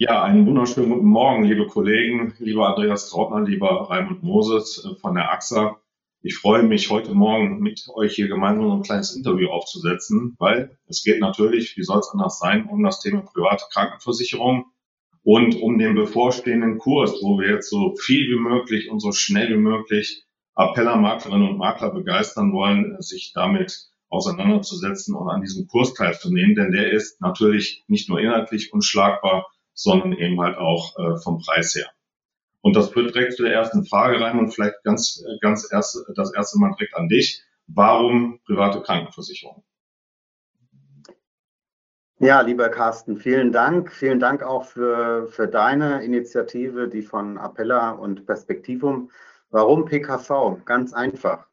Ja, einen wunderschönen guten Morgen, liebe Kollegen, lieber Andreas Trautmann, lieber Raimund Moses äh, von der AXA. Ich freue mich, heute Morgen mit euch hier gemeinsam ein kleines Interview aufzusetzen, weil es geht natürlich, wie soll es anders sein, um das Thema private Krankenversicherung und um den bevorstehenden Kurs, wo wir jetzt so viel wie möglich und so schnell wie möglich Appeller Maklerinnen und Makler begeistern wollen, sich damit auseinanderzusetzen und an diesem Kurs teilzunehmen, denn der ist natürlich nicht nur inhaltlich unschlagbar, sondern eben halt auch äh, vom Preis her. Und das führt direkt zu der ersten Frage rein und vielleicht ganz, ganz erst, das erste Mal direkt an dich. Warum private Krankenversicherung? Ja, lieber Carsten, vielen Dank. Vielen Dank auch für, für deine Initiative, die von Appella und Perspektivum. Warum PKV? Ganz einfach,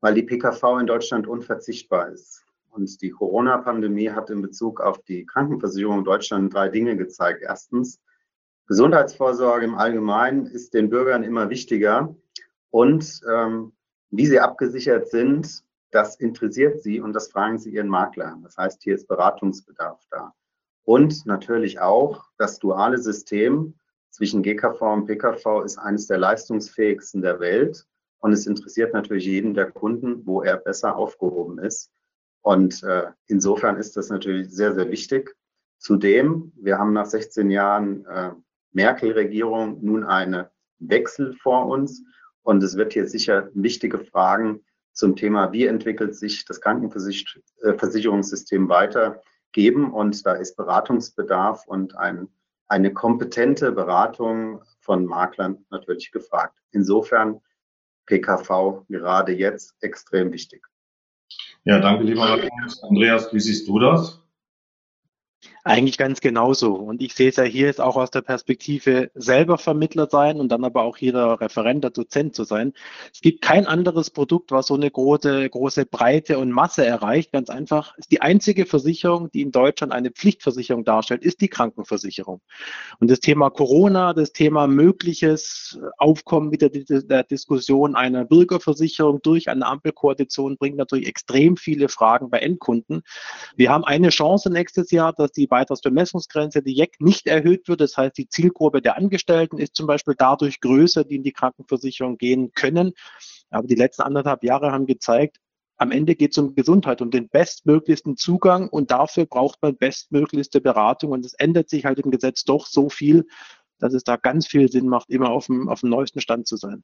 weil die PKV in Deutschland unverzichtbar ist. Und die Corona-Pandemie hat in Bezug auf die Krankenversicherung in Deutschland drei Dinge gezeigt. Erstens, Gesundheitsvorsorge im Allgemeinen ist den Bürgern immer wichtiger. Und ähm, wie sie abgesichert sind, das interessiert sie und das fragen sie ihren Makler. Das heißt, hier ist Beratungsbedarf da. Und natürlich auch das duale System zwischen GKV und PKV ist eines der leistungsfähigsten der Welt. Und es interessiert natürlich jeden der Kunden, wo er besser aufgehoben ist. Und äh, insofern ist das natürlich sehr, sehr wichtig. Zudem, wir haben nach 16 Jahren äh, Merkel-Regierung nun einen Wechsel vor uns. Und es wird hier sicher wichtige Fragen zum Thema, wie entwickelt sich das Krankenversicherungssystem weiter geben. Und da ist Beratungsbedarf und ein, eine kompetente Beratung von Maklern natürlich gefragt. Insofern PKV gerade jetzt extrem wichtig. Ja, danke, lieber Andreas. Wie siehst du das? Eigentlich ganz genauso. Und ich sehe es ja hier jetzt auch aus der Perspektive selber Vermittler sein und dann aber auch jeder Referent, der Dozent zu sein. Es gibt kein anderes Produkt, was so eine große, große Breite und Masse erreicht. Ganz einfach, ist die einzige Versicherung, die in Deutschland eine Pflichtversicherung darstellt, ist die Krankenversicherung. Und das Thema Corona, das Thema mögliches Aufkommen mit der, der Diskussion einer Bürgerversicherung durch eine Ampelkoalition bringt natürlich extrem viele Fragen bei Endkunden. Wir haben eine Chance nächstes Jahr, dass die Beitragsbemessungsgrenze, die JEC, nicht erhöht wird. Das heißt, die Zielgruppe der Angestellten ist zum Beispiel dadurch größer, die in die Krankenversicherung gehen können. Aber die letzten anderthalb Jahre haben gezeigt, am Ende geht es um Gesundheit, um den bestmöglichsten Zugang und dafür braucht man bestmöglichste Beratung. Und es ändert sich halt im Gesetz doch so viel, dass es da ganz viel Sinn macht, immer auf dem, auf dem neuesten Stand zu sein.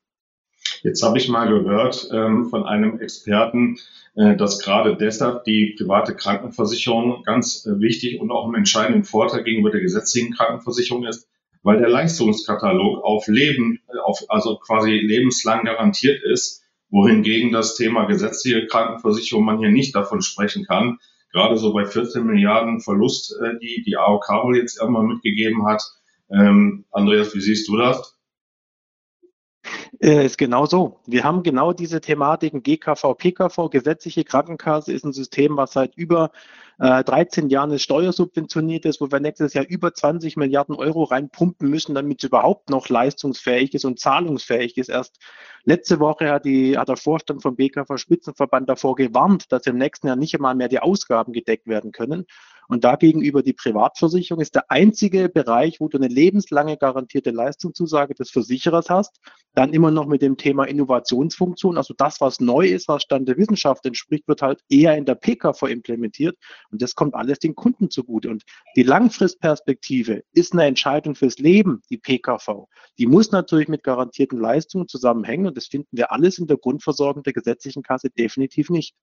Jetzt habe ich mal gehört ähm, von einem Experten, äh, dass gerade deshalb die private Krankenversicherung ganz äh, wichtig und auch im entscheidenden Vorteil gegenüber der gesetzlichen Krankenversicherung ist, weil der Leistungskatalog auf Leben, äh, auf, also quasi lebenslang garantiert ist, wohingegen das Thema gesetzliche Krankenversicherung man hier nicht davon sprechen kann. Gerade so bei 14 Milliarden Verlust, äh, die die AOK wohl jetzt irgendwann mitgegeben hat. Ähm, Andreas, wie siehst du das? Äh, ist genau so. Wir haben genau diese Thematiken GKV, PKV, gesetzliche Krankenkasse ist ein System, was seit über äh, 13 Jahren steuersubventioniert ist, wo wir nächstes Jahr über 20 Milliarden Euro reinpumpen müssen, damit es überhaupt noch leistungsfähig ist und zahlungsfähig ist. Erst letzte Woche hat, die, hat der Vorstand vom BKV Spitzenverband davor gewarnt, dass im nächsten Jahr nicht einmal mehr die Ausgaben gedeckt werden können. Und dagegenüber die Privatversicherung ist der einzige Bereich, wo du eine lebenslange garantierte Leistungszusage des Versicherers hast. Dann immer noch mit dem Thema Innovationsfunktion. Also das, was neu ist, was Stand der Wissenschaft entspricht, wird halt eher in der PKV implementiert. Und das kommt alles den Kunden zugute. Und die Langfristperspektive ist eine Entscheidung fürs Leben, die PKV. Die muss natürlich mit garantierten Leistungen zusammenhängen. Und das finden wir alles in der Grundversorgung der gesetzlichen Kasse definitiv nicht.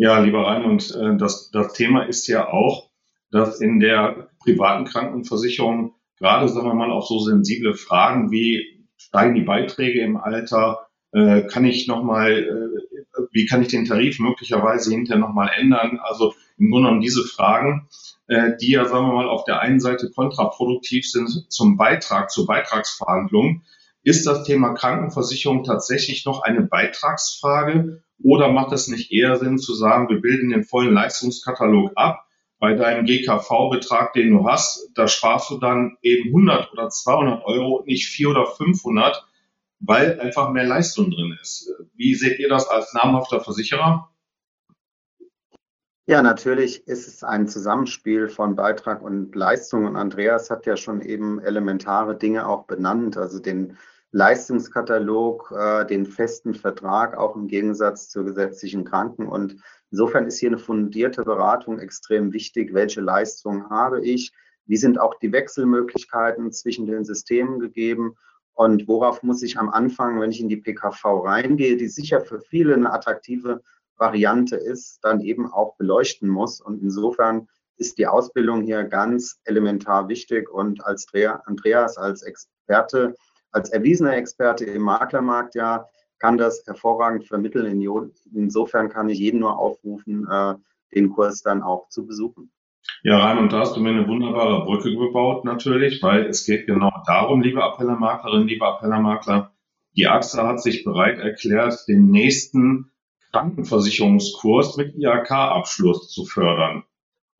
Ja, lieber Raimund, äh, das, das Thema ist ja auch, dass in der privaten Krankenversicherung gerade, sagen wir mal, auch so sensible Fragen wie steigen die Beiträge im Alter, äh, kann ich nochmal, äh, wie kann ich den Tarif möglicherweise hinterher nochmal ändern? Also im Grunde genommen diese Fragen, äh, die ja, sagen wir mal, auf der einen Seite kontraproduktiv sind zum Beitrag, zur Beitragsverhandlung. Ist das Thema Krankenversicherung tatsächlich noch eine Beitragsfrage oder macht es nicht eher Sinn zu sagen, wir bilden den vollen Leistungskatalog ab? Bei deinem GKV-Betrag, den du hast, da sparst du dann eben 100 oder 200 Euro, nicht 400 oder 500, weil einfach mehr Leistung drin ist. Wie seht ihr das als namhafter Versicherer? Ja, natürlich ist es ein Zusammenspiel von Beitrag und Leistung. Und Andreas hat ja schon eben elementare Dinge auch benannt, also den Leistungskatalog, äh, den festen Vertrag, auch im Gegensatz zur gesetzlichen Kranken. Und insofern ist hier eine fundierte Beratung extrem wichtig. Welche Leistungen habe ich? Wie sind auch die Wechselmöglichkeiten zwischen den Systemen gegeben? Und worauf muss ich am Anfang, wenn ich in die PKV reingehe, die sicher für viele eine attraktive Variante ist, dann eben auch beleuchten muss. Und insofern ist die Ausbildung hier ganz elementar wichtig. Und als Andreas als Experte als erwiesener Experte im Maklermarkt ja kann das hervorragend vermitteln. Insofern kann ich jeden nur aufrufen, äh, den Kurs dann auch zu besuchen. Ja, Raimund, da hast du mir eine wunderbare Brücke gebaut natürlich, weil es geht genau darum, liebe Appellermaklerin, liebe Appellermakler, die AXA hat sich bereit erklärt, den nächsten Krankenversicherungskurs mit IHK-Abschluss zu fördern.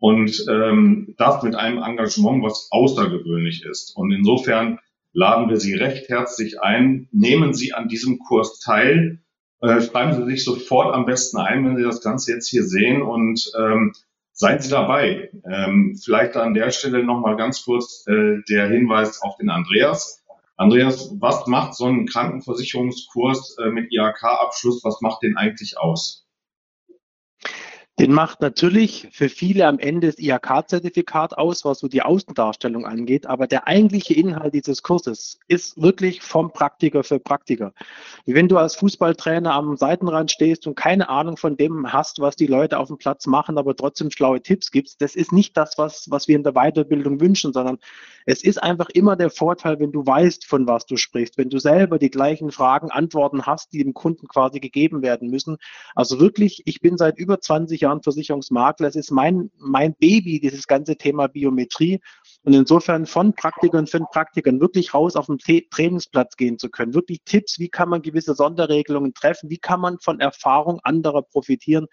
Und ähm, das mit einem Engagement, was außergewöhnlich ist. Und insofern laden wir Sie recht herzlich ein. Nehmen Sie an diesem Kurs teil. Äh, schreiben Sie sich sofort am besten ein, wenn Sie das Ganze jetzt hier sehen und ähm, seien Sie dabei. Ähm, vielleicht an der Stelle nochmal ganz kurz äh, der Hinweis auf den Andreas. Andreas, was macht so ein Krankenversicherungskurs äh, mit IHK-Abschluss, was macht den eigentlich aus? Den macht natürlich für viele am Ende das IHK-Zertifikat aus, was so die Außendarstellung angeht. Aber der eigentliche Inhalt dieses Kurses ist wirklich vom Praktiker für Praktiker. Wenn du als Fußballtrainer am Seitenrand stehst und keine Ahnung von dem hast, was die Leute auf dem Platz machen, aber trotzdem schlaue Tipps gibst. Das ist nicht das, was, was wir in der Weiterbildung wünschen, sondern es ist einfach immer der Vorteil, wenn du weißt, von was du sprichst, wenn du selber die gleichen Fragen, Antworten hast, die dem Kunden quasi gegeben werden müssen. Also wirklich, ich bin seit über 20 Jahren Versicherungsmakler. Es ist mein, mein Baby, dieses ganze Thema Biometrie. Und insofern von Praktikern für Praktikern wirklich raus auf den Trainingsplatz gehen zu können. Wirklich Tipps, wie kann man gewisse Sonderregelungen treffen? Wie kann man von Erfahrung anderer profitieren?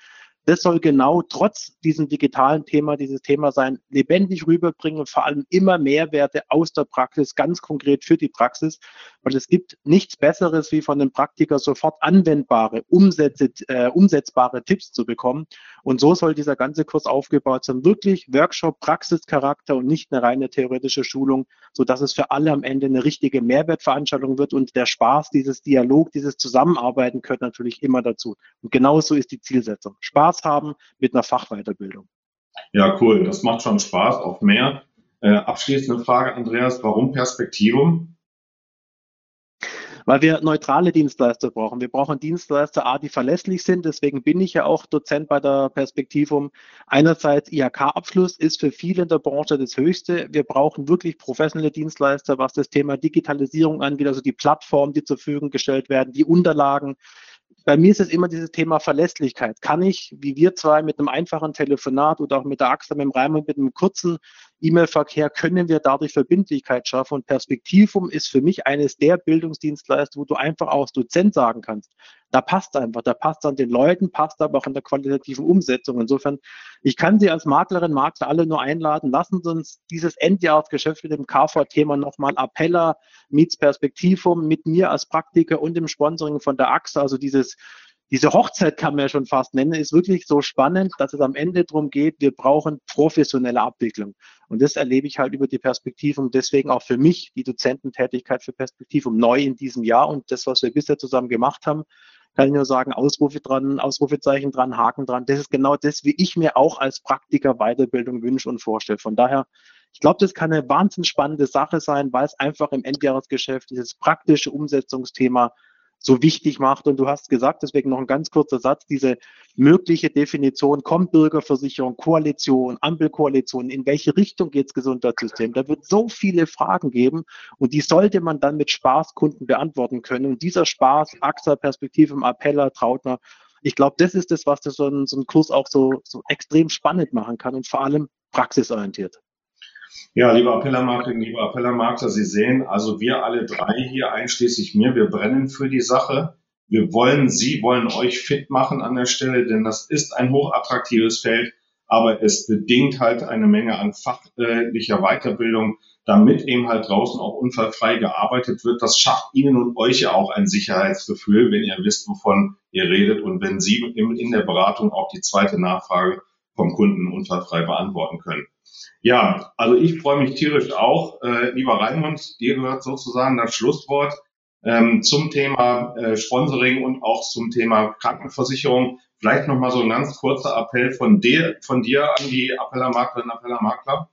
Das soll genau trotz diesem digitalen Thema dieses Thema sein, lebendig rüberbringen und vor allem immer Mehrwerte aus der Praxis, ganz konkret für die Praxis, weil es gibt nichts Besseres, wie von dem Praktiker sofort anwendbare, umsätze, äh, umsetzbare Tipps zu bekommen. Und so soll dieser ganze Kurs aufgebaut sein, wirklich Workshop, Praxischarakter und nicht eine reine theoretische Schulung, so dass es für alle am Ende eine richtige Mehrwertveranstaltung wird und der Spaß, dieses Dialog, dieses Zusammenarbeiten gehört natürlich immer dazu. Und genauso ist die Zielsetzung. Spaß Spaß haben mit einer Fachweiterbildung. Ja, cool. Das macht schon Spaß auf mehr. Äh, abschließende Frage, Andreas, warum Perspektivum? Weil wir neutrale Dienstleister brauchen. Wir brauchen Dienstleister, A, die verlässlich sind. Deswegen bin ich ja auch Dozent bei der Perspektivum. Einerseits IHK-Abschluss ist für viele in der Branche das Höchste. Wir brauchen wirklich professionelle Dienstleister, was das Thema Digitalisierung angeht, also die Plattformen, die zur Verfügung gestellt werden, die Unterlagen, bei mir ist es immer dieses Thema Verlässlichkeit. Kann ich, wie wir zwei, mit einem einfachen Telefonat oder auch mit der AXA, mit dem Reimann, mit einem kurzen E-Mail-Verkehr, können wir dadurch Verbindlichkeit schaffen. Und Perspektivum ist für mich eines der Bildungsdienstleister, wo du einfach auch als Dozent sagen kannst, da passt einfach, da passt an den Leuten, passt aber auch an der qualitativen Umsetzung. Insofern, ich kann Sie als Maklerin, Makler alle nur einladen, lassen Sie uns dieses Endjahresgeschäft mit dem KV-Thema nochmal Appeller, Meets Perspektivum mit mir als Praktiker und dem Sponsoring von der AXA, also dieses diese Hochzeit kann man ja schon fast nennen, ist wirklich so spannend, dass es am Ende darum geht, wir brauchen professionelle Abwicklung. Und das erlebe ich halt über die Perspektive und deswegen auch für mich die Dozententätigkeit für Perspektivum neu in diesem Jahr und das, was wir bisher zusammen gemacht haben, kann ich nur sagen, Ausrufe dran, Ausrufezeichen dran, Haken dran. Das ist genau das, wie ich mir auch als Praktiker Weiterbildung wünsche und vorstelle. Von daher, ich glaube, das kann eine wahnsinnig spannende Sache sein, weil es einfach im Endjahresgeschäft dieses praktische Umsetzungsthema so wichtig macht. Und du hast gesagt, deswegen noch ein ganz kurzer Satz, diese mögliche Definition, kommt Bürgerversicherung, Koalition, Ampelkoalition, in welche Richtung geht das Gesundheitssystem? Da wird so viele Fragen geben und die sollte man dann mit Spaß Kunden beantworten können. Und dieser Spaß, AXA, Perspektive im Appeller, Trautner, ich glaube, das ist das, was das so ein, so ein Kurs auch so, so extrem spannend machen kann und vor allem praxisorientiert. Ja, lieber Appellermarketing, lieber Appellermarkter, Sie sehen, also wir alle drei hier, einschließlich mir, wir brennen für die Sache. Wir wollen, Sie wollen euch fit machen an der Stelle, denn das ist ein hochattraktives Feld, aber es bedingt halt eine Menge an fachlicher Weiterbildung, damit eben halt draußen auch unfallfrei gearbeitet wird. Das schafft Ihnen und euch ja auch ein Sicherheitsgefühl, wenn ihr wisst, wovon ihr redet und wenn Sie in der Beratung auch die zweite Nachfrage vom Kunden unfallfrei beantworten können. Ja, also ich freue mich tierisch auch. Äh, lieber Raimund, dir gehört sozusagen das Schlusswort ähm, zum Thema äh, Sponsoring und auch zum Thema Krankenversicherung. Vielleicht nochmal so ein ganz kurzer Appell von dir, von dir an die Appellermaklerinnen und Appellermakler.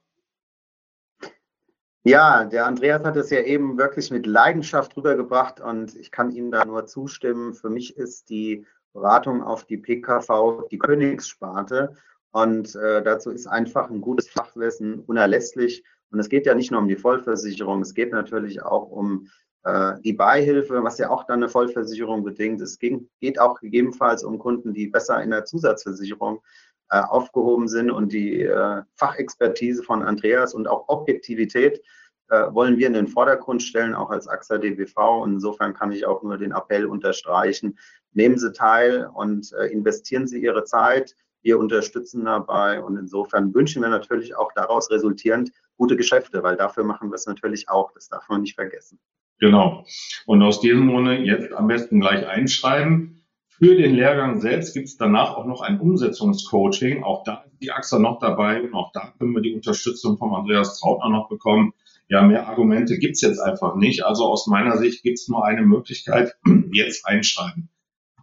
Ja, der Andreas hat es ja eben wirklich mit Leidenschaft rübergebracht und ich kann ihm da nur zustimmen. Für mich ist die Beratung auf die PKV die Königssparte und äh, dazu ist einfach ein gutes Fachwissen unerlässlich. Und es geht ja nicht nur um die Vollversicherung, es geht natürlich auch um äh, die Beihilfe, was ja auch dann eine Vollversicherung bedingt. Es ging, geht auch gegebenenfalls um Kunden, die besser in der Zusatzversicherung äh, aufgehoben sind. Und die äh, Fachexpertise von Andreas und auch Objektivität äh, wollen wir in den Vordergrund stellen, auch als AXA DBV. Und insofern kann ich auch nur den Appell unterstreichen. Nehmen Sie teil und äh, investieren Sie Ihre Zeit wir unterstützen dabei und insofern wünschen wir natürlich auch daraus resultierend gute Geschäfte, weil dafür machen wir es natürlich auch. Das darf man nicht vergessen. Genau. Und aus diesem Grunde jetzt am besten gleich einschreiben. Für den Lehrgang selbst gibt es danach auch noch ein Umsetzungscoaching. Auch da ist die AXA noch dabei und auch da können wir die Unterstützung vom Andreas Trautner noch bekommen. Ja, mehr Argumente gibt es jetzt einfach nicht. Also aus meiner Sicht gibt es nur eine Möglichkeit, jetzt einschreiben.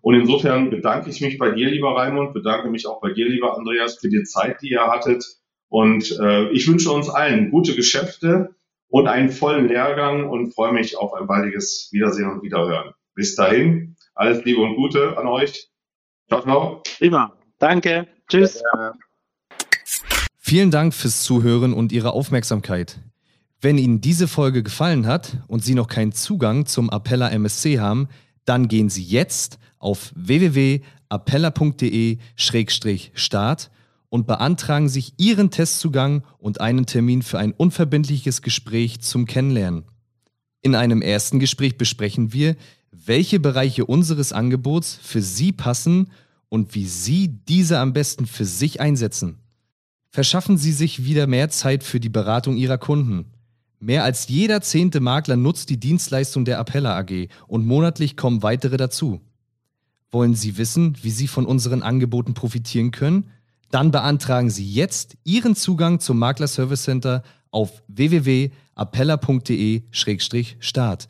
Und insofern bedanke ich mich bei dir, lieber Raimund, bedanke mich auch bei dir, lieber Andreas, für die Zeit, die ihr hattet. Und äh, ich wünsche uns allen gute Geschäfte und einen vollen Lehrgang und freue mich auf ein baldiges Wiedersehen und Wiederhören. Bis dahin, alles Liebe und Gute an euch. Ciao, ciao. Prima. Danke. Tschüss. Vielen Dank fürs Zuhören und Ihre Aufmerksamkeit. Wenn Ihnen diese Folge gefallen hat und Sie noch keinen Zugang zum Appella MSC haben, dann gehen Sie jetzt auf www.appella.de-start und beantragen sich Ihren Testzugang und einen Termin für ein unverbindliches Gespräch zum Kennenlernen. In einem ersten Gespräch besprechen wir, welche Bereiche unseres Angebots für Sie passen und wie Sie diese am besten für sich einsetzen. Verschaffen Sie sich wieder mehr Zeit für die Beratung Ihrer Kunden. Mehr als jeder zehnte Makler nutzt die Dienstleistung der Appella AG und monatlich kommen weitere dazu. Wollen Sie wissen, wie Sie von unseren Angeboten profitieren können? Dann beantragen Sie jetzt Ihren Zugang zum Makler Service Center auf www.appella.de-start.